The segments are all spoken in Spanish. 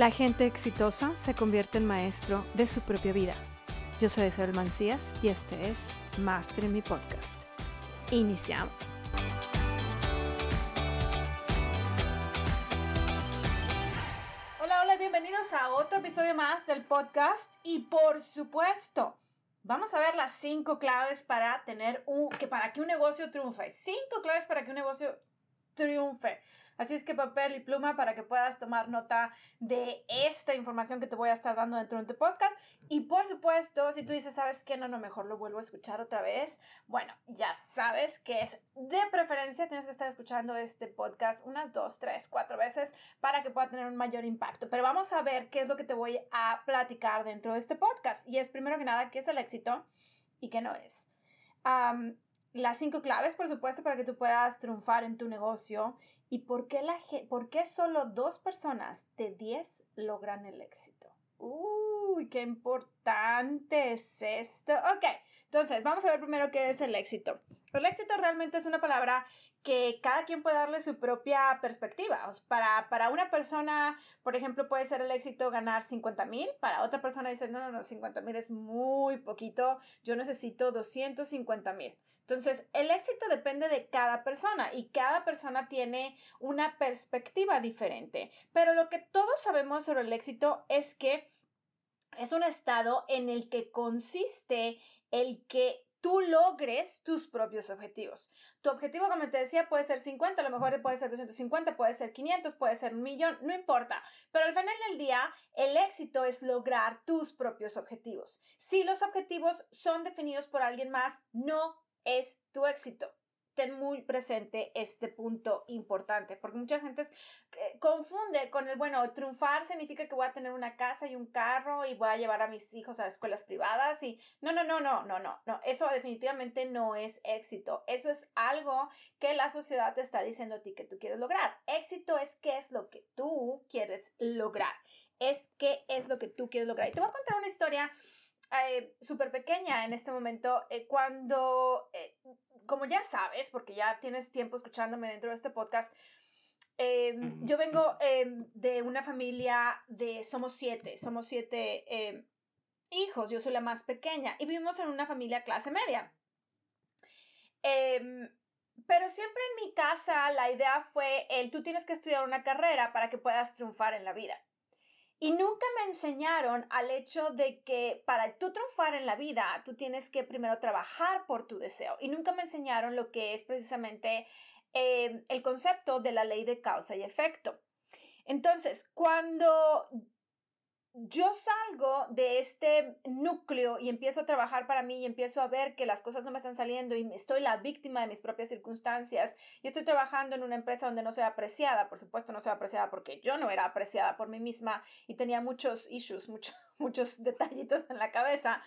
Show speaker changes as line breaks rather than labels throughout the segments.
La gente exitosa se convierte en maestro de su propia vida. Yo soy Isabel Mancías y este es Master en mi podcast. Iniciamos. Hola, hola, bienvenidos a otro episodio más del podcast y por supuesto, vamos a ver las cinco claves para tener un que para que un negocio triunfe. Cinco claves para que un negocio triunfe. Así es que papel y pluma para que puedas tomar nota de esta información que te voy a estar dando dentro de tu podcast. Y por supuesto, si tú dices, ¿sabes qué? No, no, mejor lo vuelvo a escuchar otra vez. Bueno, ya sabes que es de preferencia, tienes que estar escuchando este podcast unas dos, tres, cuatro veces para que pueda tener un mayor impacto. Pero vamos a ver qué es lo que te voy a platicar dentro de este podcast. Y es primero que nada, qué es el éxito y qué no es. las cinco claves, por supuesto, para que tú puedas triunfar en tu negocio ¿Y por qué, la, por qué solo dos personas de 10 logran el éxito? Uy, qué importante es esto. Ok, entonces vamos a ver primero qué es el éxito. El éxito realmente es una palabra que cada quien puede darle su propia perspectiva. para, para una persona, por ejemplo, puede ser el éxito ganar 50 mil. Para otra persona dice, no, no, no, 50 mil es muy poquito. Yo necesito 250 mil. Entonces, el éxito depende de cada persona y cada persona tiene una perspectiva diferente. Pero lo que todos sabemos sobre el éxito es que es un estado en el que consiste el que tú logres tus propios objetivos. Tu objetivo, como te decía, puede ser 50, a lo mejor puede ser 250, puede ser 500, puede ser un millón, no importa. Pero al final del día, el éxito es lograr tus propios objetivos. Si los objetivos son definidos por alguien más, no es tu éxito. Ten muy presente este punto importante, porque mucha gente eh, confunde con el, bueno, triunfar significa que voy a tener una casa y un carro y voy a llevar a mis hijos a escuelas privadas y no, no, no, no, no, no, no, eso definitivamente no es éxito. Eso es algo que la sociedad te está diciendo a ti que tú quieres lograr. Éxito es qué es lo que tú quieres lograr. Es qué es lo que tú quieres lograr. Y te voy a contar una historia eh, súper pequeña en este momento, eh, cuando, eh, como ya sabes, porque ya tienes tiempo escuchándome dentro de este podcast, em, yo vengo em, de una familia de, somos siete, somos siete em, hijos, yo soy la más pequeña y vivimos en una familia clase media. pero siempre en mi casa la idea fue el, tú tienes que estudiar una carrera para que puedas triunfar en la vida. Y nunca me enseñaron al hecho de que para tú triunfar en la vida, tú tienes que primero trabajar por tu deseo. Y nunca me enseñaron lo que es precisamente eh, el concepto de la ley de causa y efecto. Entonces, cuando yo salgo de este núcleo y empiezo a trabajar para mí y empiezo a ver que las cosas no me están saliendo y estoy la víctima de mis propias circunstancias y estoy trabajando en una empresa donde no soy apreciada, por supuesto no soy apreciada porque yo no era apreciada por mí misma y tenía muchos issues, muchos, muchos detallitos en la cabeza.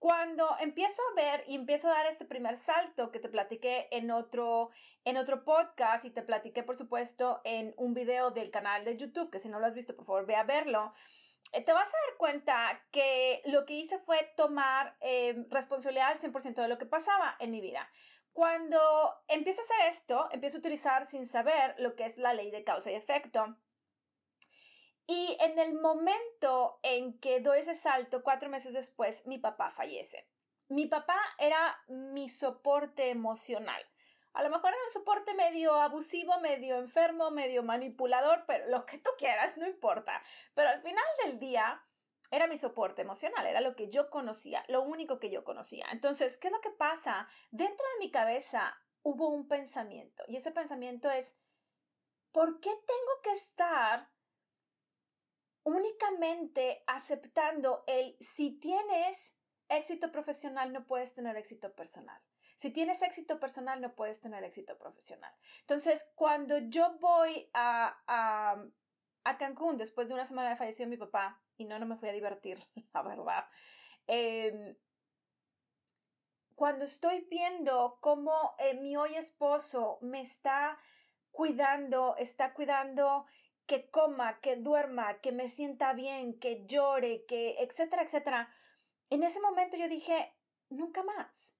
Cuando empiezo a ver y empiezo a dar este primer salto que te platiqué en otro, en otro podcast y te platiqué por supuesto en un video del canal de YouTube, que si no lo has visto por favor ve a verlo, te vas a dar cuenta que lo que hice fue tomar eh, responsabilidad al 100% de lo que pasaba en mi vida. Cuando empiezo a hacer esto, empiezo a utilizar sin saber lo que es la ley de causa y efecto. Y en el momento en que doy ese salto, cuatro meses después, mi papá fallece. Mi papá era mi soporte emocional. A lo mejor era un soporte medio abusivo, medio enfermo, medio manipulador, pero lo que tú quieras, no importa. Pero al final del día era mi soporte emocional, era lo que yo conocía, lo único que yo conocía. Entonces, ¿qué es lo que pasa? Dentro de mi cabeza hubo un pensamiento y ese pensamiento es, ¿por qué tengo que estar únicamente aceptando el si tienes éxito profesional no puedes tener éxito personal? Si tienes éxito personal, no puedes tener éxito profesional. Entonces, cuando yo voy a, a, a Cancún después de una semana de falleció mi papá, y no, no me fui a divertir, la verdad, em, cuando estoy viendo cómo eh, mi hoy esposo me está cuidando, está cuidando que coma, que duerma, que me sienta bien, que llore, que etcétera, etcétera. En ese momento yo dije, nunca más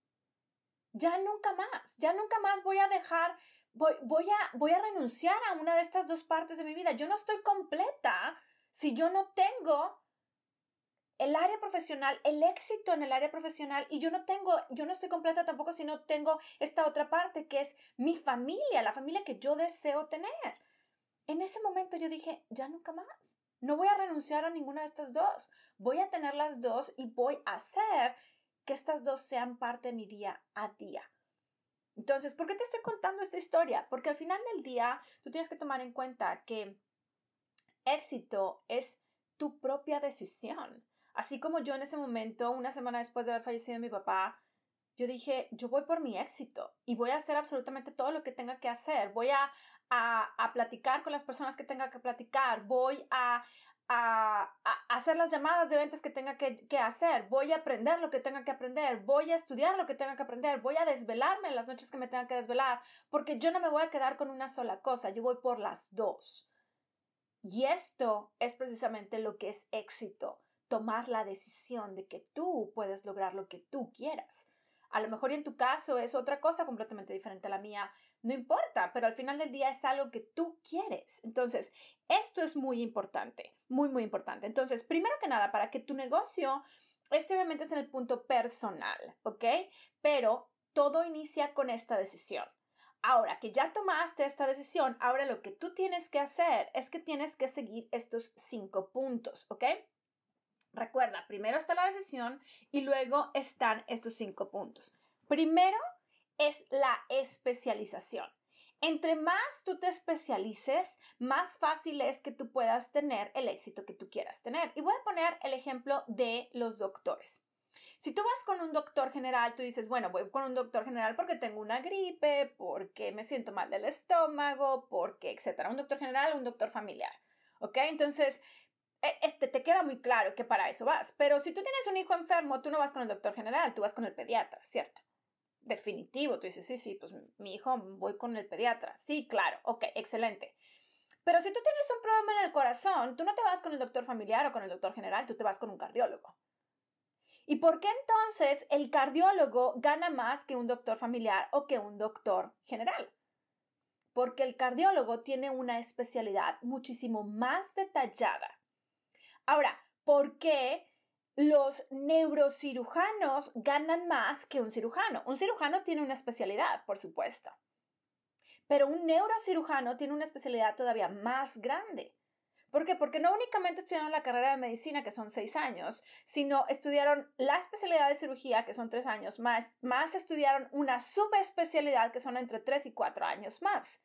ya nunca más, ya nunca más voy a dejar, voy, voy, a, voy a renunciar a una de estas dos partes de mi vida. Yo no estoy completa si yo no tengo el área profesional, el éxito en el área profesional y yo no tengo, yo no estoy completa tampoco si no tengo esta otra parte que es mi familia, la familia que yo deseo tener. En ese momento yo dije, ya nunca más. No voy a renunciar a ninguna de estas dos. Voy a tener las dos y voy a hacer que estas dos sean parte de mi día a día. Entonces, ¿por qué te estoy contando esta historia? Porque al final del día tú tienes que tomar en cuenta que éxito es tu propia decisión. Así como yo en ese momento, una semana después de haber fallecido mi papá, yo dije, yo voy por mi éxito y voy a hacer absolutamente todo lo que tenga que hacer. Voy a, a, platicar con las personas que tenga que platicar. Voy a, a, hacer las llamadas de ventas que tenga que, que, hacer, voy a aprender lo que tenga que aprender, voy a estudiar lo que tenga que aprender, voy a desvelarme en las noches que me tenga que desvelar, porque yo no me voy a quedar con una sola cosa, yo voy por las dos. Y esto es precisamente lo que es éxito, tomar la decisión de que tú puedes lograr lo que tú quieras. A lo mejor en tu caso es otra cosa completamente diferente a la mía, no importa, pero al final del día es algo que tú quieres. Entonces, esto es muy importante, muy, muy importante. Entonces, primero que nada, para que tu negocio, este obviamente es en el punto personal, ¿ok? Pero todo inicia con esta decisión. Ahora que ya tomaste esta decisión, ahora lo que tú tienes que hacer es que tienes que seguir estos cinco puntos, ¿ok? Recuerda, primero está la decisión y luego están estos cinco puntos. Primero, es la especialización. Entre más tú te especialices, más fácil es que tú puedas tener el éxito que tú quieras tener. Y voy a poner el ejemplo de los doctores. Si tú vas con un doctor general, tú dices, bueno, voy con un doctor general porque tengo una gripe, porque me siento mal del estómago, porque, etcétera. Un doctor general, un doctor familiar. ¿Ok? Entonces, este, te queda muy claro que para eso vas. Pero si tú tienes un hijo enfermo, tú no vas con el doctor general, tú vas con el pediatra, ¿cierto? definitivo. Tú dices, sí, sí, pues mi hijo, voy con el pediatra. Sí, claro, ok, excelente. Pero si tú tienes un problema en el corazón, tú no te vas con el doctor familiar o con el doctor general, tú te vas con un cardiólogo. ¿Y por qué entonces el cardiólogo gana más que un doctor familiar o que un doctor general? Porque el cardiólogo tiene una especialidad muchísimo más detallada. Ahora, ¿por qué los neurocirujanos ganan más que un cirujano. Un cirujano tiene una especialidad, por supuesto. Pero un neurocirujano tiene una especialidad todavía más grande. ¿Por qué? Porque no únicamente estudiaron la carrera de medicina, que son seis años, sino estudiaron la especialidad de cirugía, que son tres años más, más estudiaron una subespecialidad, que son entre tres y cuatro años más.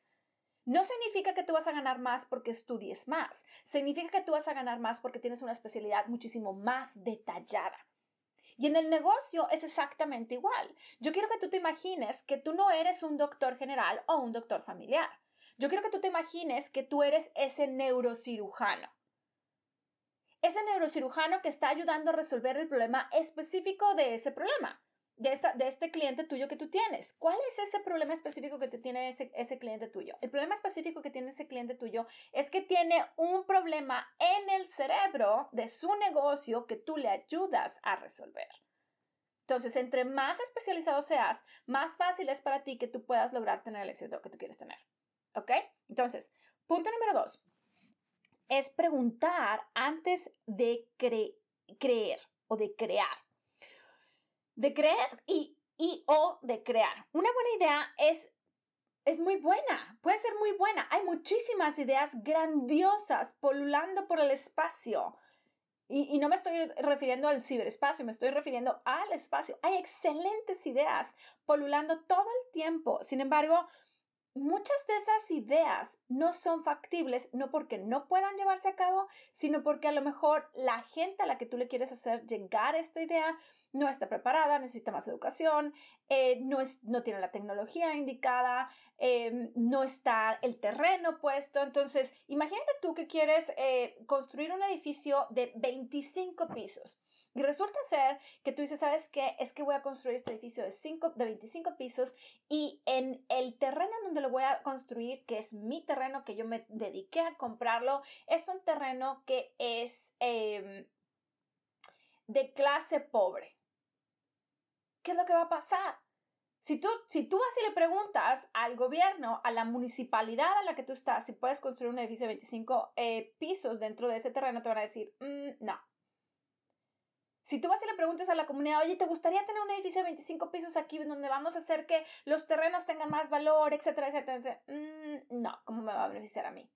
No significa que tú vas a ganar más porque estudies más. Significa que tú vas a ganar más porque tienes una especialidad muchísimo más detallada. Y en el negocio es exactamente igual. Yo quiero que tú te imagines que tú no eres un doctor general o un doctor familiar. Yo quiero que tú te imagines que tú eres ese neurocirujano. Ese neurocirujano que está ayudando a resolver el problema específico de ese problema de, esta, de este cliente tuyo que tú tienes. ¿Cuál es ese problema específico que te tiene ese, ese cliente tuyo? El problema específico que tiene ese cliente tuyo es que tiene un problema en el cerebro de su negocio que tú le ayudas a resolver. Entonces, entre más especializado seas, más fácil es para ti que tú puedas lograr tener el éxito que tú quieres tener. ¿Ok? Entonces, punto número dos es preguntar antes de creer o de crear de creer y, y o de crear. Una buena idea es, es muy buena, puede ser muy buena. Hay muchísimas ideas grandiosas polulando por el espacio. Y, y, no me estoy refiriendo al ciberespacio, me estoy refiriendo al espacio. Hay excelentes ideas polulando todo el tiempo. Sin embargo, muchas de esas ideas no son factibles, no porque no puedan llevarse a cabo, sino porque a lo mejor la gente a la que tú le quieres hacer llegar esta idea no está preparada, necesita más educación, eh, no, no tiene la tecnología indicada, em, no está el terreno puesto. Entonces, imagínate tú que quieres eh, construir un edificio de 25 pisos. Y resulta ser que tú dices, ¿sabes qué? Es que voy a construir este edificio de, 5, de 25 pisos y en el terreno en donde lo voy a construir, que es mi terreno, que yo me dediqué a comprarlo, es un terreno que es em, de clase pobre. ¿Qué es lo que va a pasar? Si tú, si tú vas y le preguntas al gobierno, a la municipalidad a la que tú estás, si puedes construir un edificio de 25 eh, pisos dentro de ese terreno, te van a decir, mm, no. Si tú vas y le preguntas a la comunidad, oye, ¿te gustaría tener un edificio de 25 pisos aquí donde vamos a hacer que los terrenos tengan más valor, etcétera, etcétera? etcétera? Mm, no, ¿cómo me va a beneficiar a mí?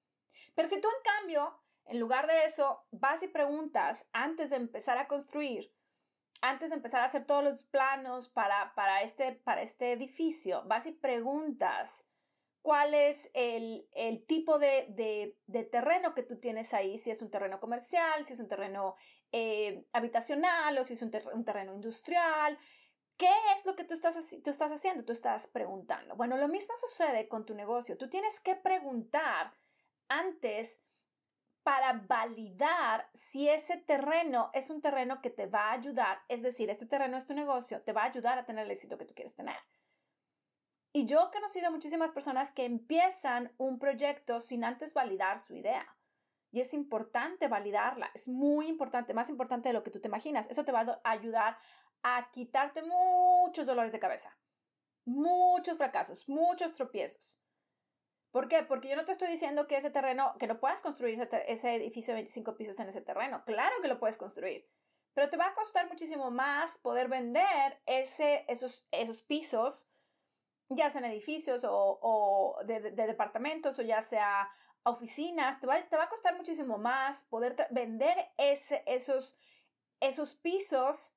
Pero si tú, en cambio, en lugar de eso, vas y preguntas antes de empezar a construir, antes de empezar a hacer todos los planos para, para, este, para este edificio, vas y preguntas cuál es el, el tipo de, de, terreno que tú tienes ahí, si es un terreno comercial, si es un terreno eh, habitacional o si es un, un, terreno industrial. ¿Qué es lo que tú estás, tú estás haciendo? Tú estás preguntando. Bueno, lo mismo sucede con tu negocio. Tú tienes que preguntar antes para validar si ese terreno es un terreno que te va a ayudar, es decir, este terreno es tu negocio, te va a ayudar a tener el éxito que tú quieres tener. Y yo he conocido muchísimas personas que empiezan un proyecto sin antes validar su idea. Y es importante validarla, es muy importante, más importante de lo que tú te imaginas. Eso te va a ayudar a quitarte muchos dolores de cabeza, muchos fracasos, muchos tropiezos. ¿Por qué? Porque yo no te estoy diciendo que ese terreno, que no puedas construir ese, edificio de 25 pisos en ese terreno. Claro que lo puedes construir, pero te va a costar muchísimo más poder vender ese, esos, esos pisos, ya sean edificios o, de, departamentos o ya sea oficinas. Te va, te va a costar muchísimo más poder vender ese, esos, esos pisos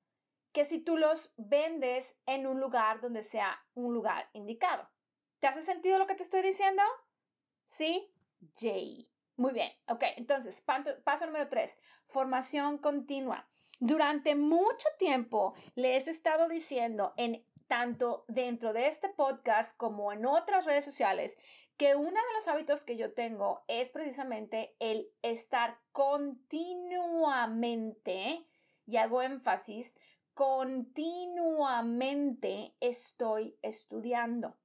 que si tú los vendes en un lugar donde sea un lugar indicado. ¿Te hace sentido lo que te estoy diciendo? ¿Sí? J. Muy bien, ok. Entonces, paso número tres, formación continua. Durante mucho tiempo les he estado diciendo en tanto dentro de este podcast como en otras redes sociales que uno de los hábitos que yo tengo es precisamente el estar continuamente, y hago énfasis, continuamente estoy estudiando.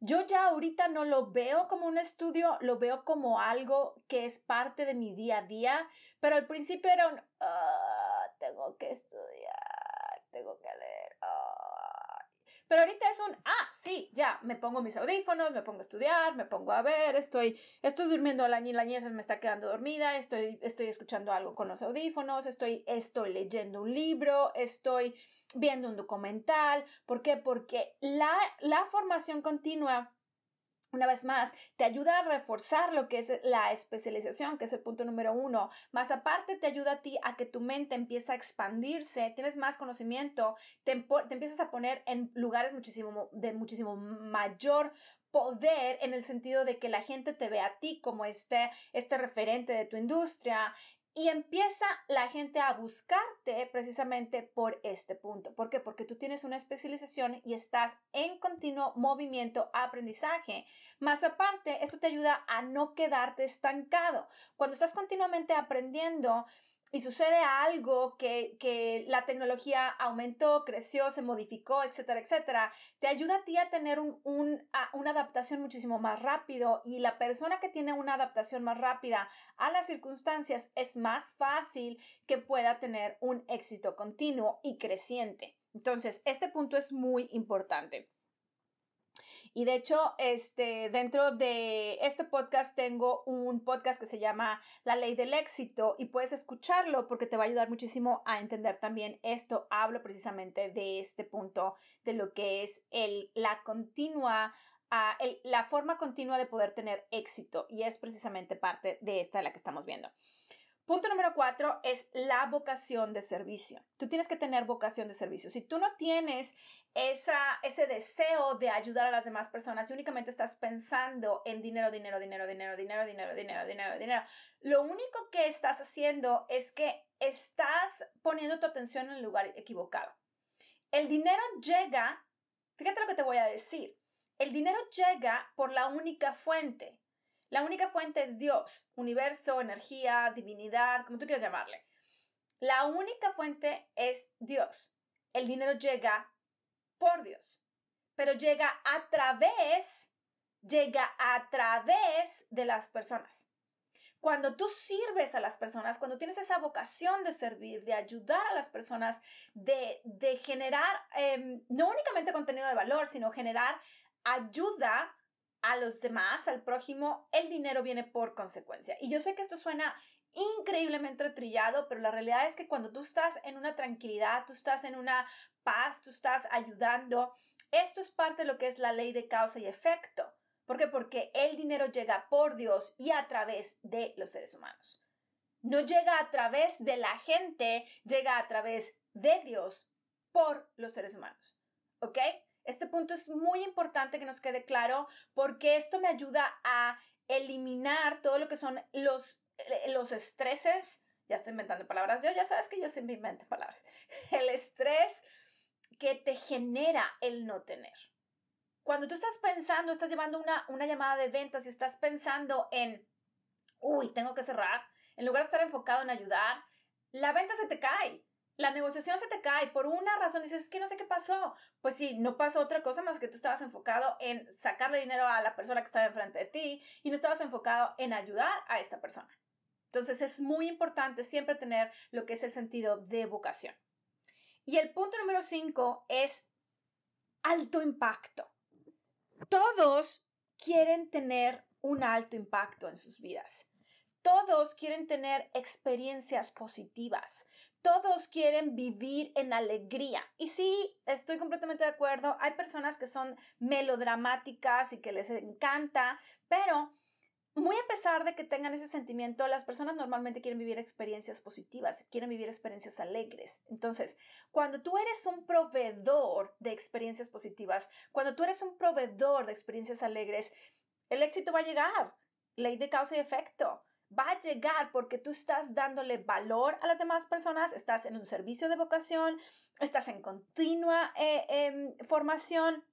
Yo ya ahorita no lo veo como un estudio, lo veo como algo que es parte de mi día a día, pero al principio era un, ah, tengo que estudiar, tengo que leer. Pero ahorita es un, ah, sí, ya, me pongo mis audífonos, me pongo a estudiar, me pongo a ver, estoy, estoy durmiendo, la, la niña me está quedando dormida, estoy, estoy escuchando algo con los audífonos, estoy, estoy leyendo un libro, estoy viendo un documental. ¿Por qué? Porque la, la formación continua una vez más, te ayuda a reforzar lo que es la especialización, que es el punto número uno. Más aparte, te ayuda a ti a que tu mente empiece a expandirse, tienes más conocimiento, te, te empiezas a poner en lugares muchísimo, de muchísimo mayor poder en el sentido de que la gente te ve a ti como este, este referente de tu industria, y empieza la gente a buscarte precisamente por este punto. ¿Por qué? Porque tú tienes una especialización y estás en continuo movimiento, aprendizaje. Más aparte, esto te ayuda a no quedarte estancado. Cuando estás continuamente aprendiendo, y sucede algo que, que, la tecnología aumentó, creció, se modificó, etcétera, etcétera, te ayuda a ti a tener un, un, una adaptación muchísimo más rápido y la persona que tiene una adaptación más rápida a las circunstancias es más fácil que pueda tener un éxito continuo y creciente. Entonces, este punto es muy importante. Y de hecho, este, dentro de este podcast tengo un podcast que se llama La ley del éxito y puedes escucharlo porque te va a ayudar muchísimo a entender también esto. Hablo precisamente de este punto, de lo que es el, la continua ah, la forma continua de poder tener éxito y es precisamente parte de esta de la que estamos viendo. Punto número cuatro es la vocación de servicio. Tú tienes que tener vocación de servicio. Si tú no tienes esa, ese deseo de ayudar a las demás personas y únicamente estás pensando en dinero, dinero, dinero, dinero, dinero, dinero, dinero, dinero, dinero, lo único que estás haciendo es que estás poniendo tu atención en el lugar equivocado. El dinero llega, fíjate lo que te voy a decir, el dinero llega por la única fuente la única fuente es Dios, universo, energía, divinidad, como tú quieras llamarle. La única fuente es Dios. El dinero llega por Dios, pero llega a través, llega a través de las personas. cuando tú sirves a las personas, cuando tienes esa vocación de servir, de ayudar a las personas, de, generar em, no únicamente contenido de valor, sino generar ayuda a los demás, al prójimo, el dinero viene por consecuencia. Y yo sé que esto suena increíblemente trillado, pero la realidad es que cuando tú estás en una tranquilidad, tú estás en una paz, tú estás ayudando, esto es parte de lo que es la ley de causa y efecto. ¿Por qué? Porque el dinero llega por Dios y a través de los seres humanos. No llega a través de la gente, llega a través de Dios por los seres humanos. ¿Ok? Este punto es muy importante que nos quede claro porque esto me ayuda a eliminar todo lo que son los, los estreses. Ya estoy inventando palabras. Yo ya sabes que yo siempre invento palabras. El estrés que te genera el no tener. Cuando tú estás pensando, estás llevando una, una llamada de ventas y estás pensando en, uy, tengo que cerrar, en lugar de estar enfocado en ayudar, la venta se te cae la negociación se te cae por una razón, dices, es que no sé qué pasó. Pues sí, no pasó otra cosa más que tú estabas enfocado en sacarle dinero a la persona que estaba enfrente de ti y no estabas enfocado en ayudar a esta persona. Entonces es muy importante siempre tener lo que es el sentido de vocación. Y el punto número cinco es alto impacto. Todos quieren tener un alto impacto en sus vidas. Todos quieren tener experiencias positivas. Todos quieren vivir en alegría. Y sí, estoy completamente de acuerdo. Hay personas que son melodramáticas y que les encanta, pero muy a pesar de que tengan ese sentimiento, las personas normalmente quieren vivir experiencias positivas, quieren vivir experiencias alegres. Entonces, cuando tú eres un proveedor de experiencias positivas, cuando tú eres un proveedor de experiencias alegres, el éxito va a llegar. Ley de causa y efecto va a llegar porque tú estás dándole valor a las demás personas, estás en un servicio de vocación, estás en continua eh, em, formación,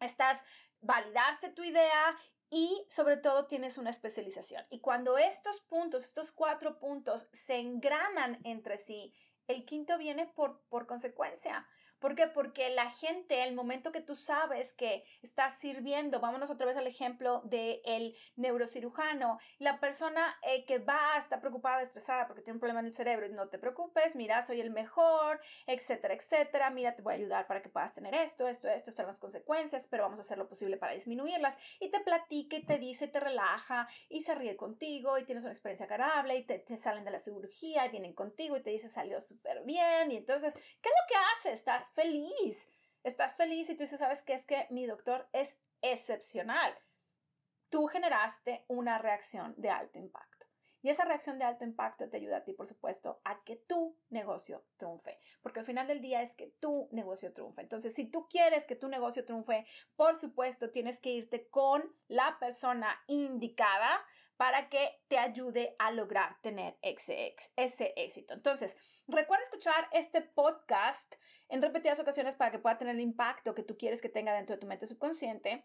estás, validaste tu idea y sobre todo tienes una especialización. Y cuando estos puntos, estos cuatro puntos se engranan entre sí, el quinto viene por, por consecuencia. ¿Por qué? Porque la gente, el momento que tú sabes que estás sirviendo, vámonos otra vez al ejemplo del neurocirujano, la persona eh, que va, está preocupada, estresada porque tiene un problema en el cerebro, no te preocupes, mira, soy el mejor, etcétera, etcétera, mira, te voy a ayudar para que puedas tener esto, esto, esto, están las consecuencias, pero vamos a hacer lo posible para disminuirlas, y te platica y te dice, te relaja, y se ríe contigo, y tienes una experiencia agradable, y te, te salen de la cirugía, y vienen contigo, y te dice, salió súper bien, y entonces, ¿qué es lo que haces? Estás feliz. Estás feliz y tú dices, ¿sabes qué? Es que mi doctor es excepcional. Tú generaste una reacción de alto impacto. Y esa reacción de alto impacto te ayuda a ti, por supuesto, a que tu negocio triunfe. Porque al final del día es que tu negocio triunfe. Entonces, si tú quieres que tu negocio triunfe, por supuesto, tienes que irte con la persona indicada para que te ayude a lograr tener ese, éxito. Entonces, recuerda escuchar este podcast en repetidas ocasiones para que pueda tener el impacto que tú quieres que tenga dentro de tu mente subconsciente.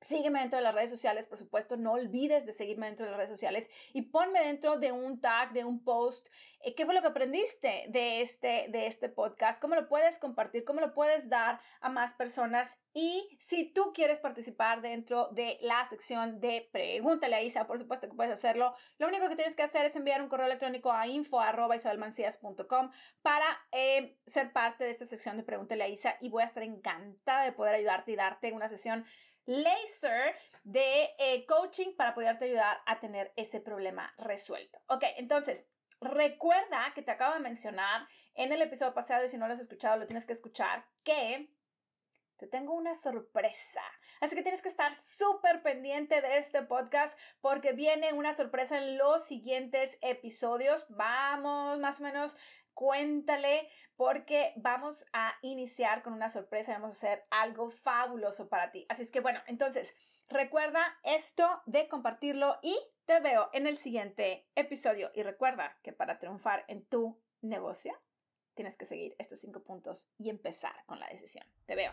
Sígueme dentro de las redes sociales, por supuesto, no olvides de seguirme dentro de las redes sociales y ponme dentro de un tag, de un post, qué fue lo que aprendiste de este, de este podcast, cómo lo puedes compartir, cómo lo puedes dar a más personas y si tú quieres participar dentro de la sección de Pregúntale a Isa, por supuesto que puedes hacerlo. Lo único que tienes que hacer es enviar un correo electrónico a info.isabelmancias.com para eh, ser parte de esta sección de Pregúntale a Isa y voy a estar encantada de poder ayudarte y darte una sesión laser de eh, coaching para poderte ayudar a tener ese problema resuelto. Ok, entonces, recuerda que te acabo de mencionar en el episodio pasado y si no lo has escuchado, lo tienes que escuchar, que te tengo una sorpresa. Así que tienes que estar súper pendiente de este podcast porque viene una sorpresa en los siguientes episodios. Vamos más o menos cuéntale porque vamos a iniciar con una sorpresa, vamos a hacer algo fabuloso para ti. Así es que bueno, entonces recuerda esto de compartirlo y te veo en el siguiente episodio y recuerda que para triunfar en tu negocio tienes que seguir estos cinco puntos y empezar con la decisión. Te veo.